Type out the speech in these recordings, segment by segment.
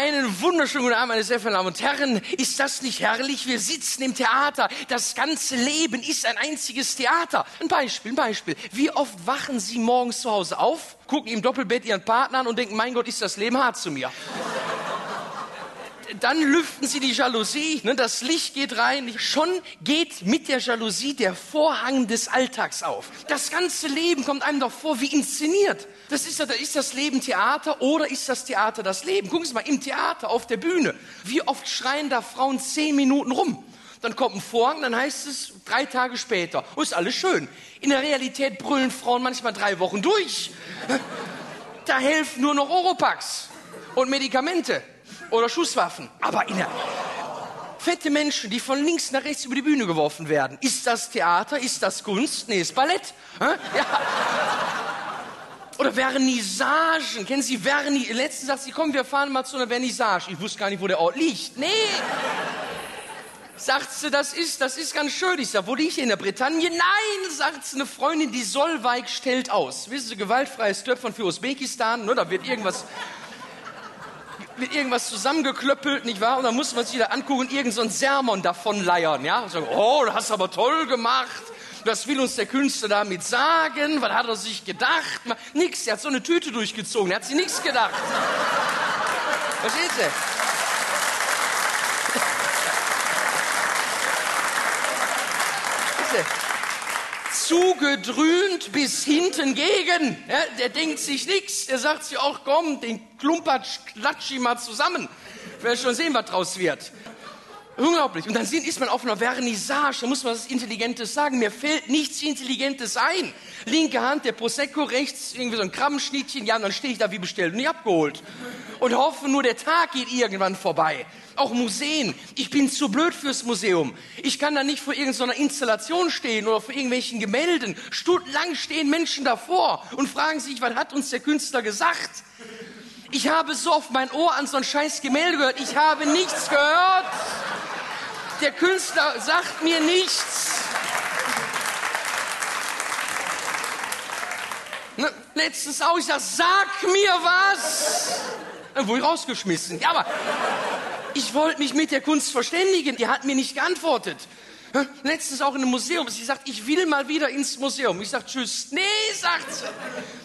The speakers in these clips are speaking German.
Einen wunderschönen guten Abend, meine sehr verehrten Damen und Herren. Ist das nicht herrlich? Wir sitzen im Theater. Das ganze Leben ist ein einziges Theater. Ein Beispiel, ein Beispiel. Wie oft wachen Sie morgens zu Hause auf, gucken im Doppelbett Ihren Partner an und denken, mein Gott, ist das Leben hart zu mir dann lüften sie die Jalousie, ne, das Licht geht rein, schon geht mit der Jalousie der Vorhang des Alltags auf. Das ganze Leben kommt einem doch vor wie inszeniert. Das ist, ist das Leben Theater oder ist das Theater das Leben? Gucken Sie mal, im Theater, auf der Bühne, wie oft schreien da Frauen zehn Minuten rum? Dann kommt ein Vorhang, dann heißt es drei Tage später. Oh, ist alles schön. In der Realität brüllen Frauen manchmal drei Wochen durch. Da helfen nur noch Oropax und Medikamente oder Schusswaffen. Aber in der fette Menschen, die von links nach rechts über die Bühne geworfen werden. Ist das Theater? Ist das Kunst? Nee, ist Ballett. Ja. Oder Vernissagen. Kennen Sie Vernis? Letztens sagt sie, komm, wir fahren mal zu einer Vernissage. Ich wusste gar nicht, wo der Ort liegt. Nee. Sagt sie, das ist, das ist ganz schön. Ich sag, wo liegt in der Bretagne? Nein, sagt sie, eine Freundin, die Solveig stellt aus. Wissen Sie, gewaltfreies Töpfern für Usbekistan, ne? da wird irgendwas mit irgendwas zusammengeklöppelt, nicht wahr? Und dann muss man sich wieder angucken, irgend so Sermon davon leiern, ja? Und sagen, oh, das hast du aber toll gemacht. Was will uns der Künstler damit sagen? Was hat er sich gedacht? Nix, er hat so eine Tüte durchgezogen, er hat sich nichts gedacht. Versteht ihr? Zugedröhnt bis hinten gegen. Ja, der denkt sich nichts. Der sagt sich auch, komm, den Klumpatsch klatsch ich mal zusammen. Ich werde schon sehen, was draus wird. Unglaublich. Und dann ist man auf einer Vernissage, da muss man was Intelligentes sagen. Mir fällt nichts Intelligentes ein. Linke Hand, der Prosecco, rechts irgendwie so ein Krabbenschnittchen. Ja, und dann stehe ich da wie bestellt und nicht abgeholt. Und hoffe nur, der Tag geht irgendwann vorbei. Auch Museen. Ich bin zu blöd fürs Museum. Ich kann da nicht vor irgendeiner Installation stehen oder vor irgendwelchen Gemälden. Stundenlang stehen Menschen davor und fragen sich, was hat uns der Künstler gesagt? Ich habe so oft mein Ohr an so ein scheiß Gemälde gehört. Ich habe nichts gehört. Der Künstler sagt mir nichts. Ne, letztens auch, ich sag, sag mir was. Dann wurde ich rausgeschmissen. Ja, aber ich wollte mich mit der Kunst verständigen. Die hat mir nicht geantwortet. Letztens auch in einem Museum. Sie sagt, ich will mal wieder ins Museum. Ich sag, tschüss. Nee, sagt sie.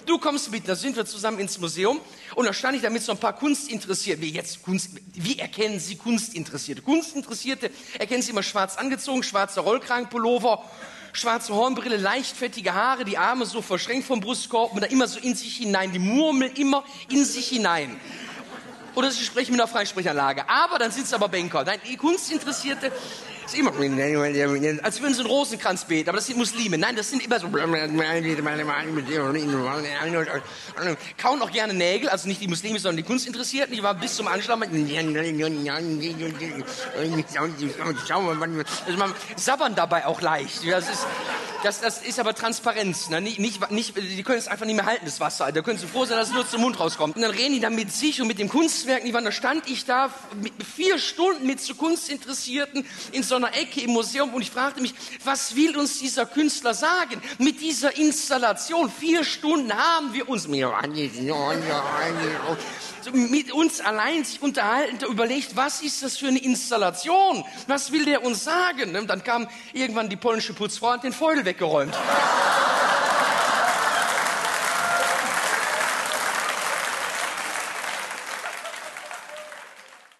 Du kommst mit. Da sind wir zusammen ins Museum. Und da stand ich da mit so ein paar Kunstinteressierte. Wie jetzt Kunst, wie erkennen Sie Kunstinteressierte? Kunstinteressierte erkennen Sie immer schwarz angezogen, schwarzer Rollkragenpullover, schwarze Hornbrille, leichtfettige Haare, die Arme so verschränkt vom Brustkorb und da immer so in sich hinein. Die murmeln immer in sich hinein. Oder sie sprechen mit einer Freisprechanlage. Aber dann sind es aber Banker. Nein, Kunstinteressierte ist immer, als würden sie einen Rosenkranz beten, aber das sind Muslime. Nein, das sind immer so, kauen auch gerne Nägel, also nicht die Muslime, sondern die Kunstinteressierten. Ich war bis zum Anschlag, sabbern dabei auch leicht. Das ist, das, das ist aber Transparenz. Ne? Nicht, nicht, nicht, die können es einfach nicht mehr halten, das Wasser. Da können sie froh sein, dass es nur zum Mund rauskommt. Und dann reden die dann mit sich und mit dem Kunstwerk. Da stand ich da vier Stunden mit zu Kunstinteressierten in so einer Ecke im Museum und ich fragte mich, was will uns dieser Künstler sagen? Mit dieser Installation, vier Stunden haben wir uns mit uns allein sich unterhalten, überlegt, was ist das für eine Installation? Was will der uns sagen? Und dann kam irgendwann die polnische Putzfrau und hat den Feudel weggeräumt.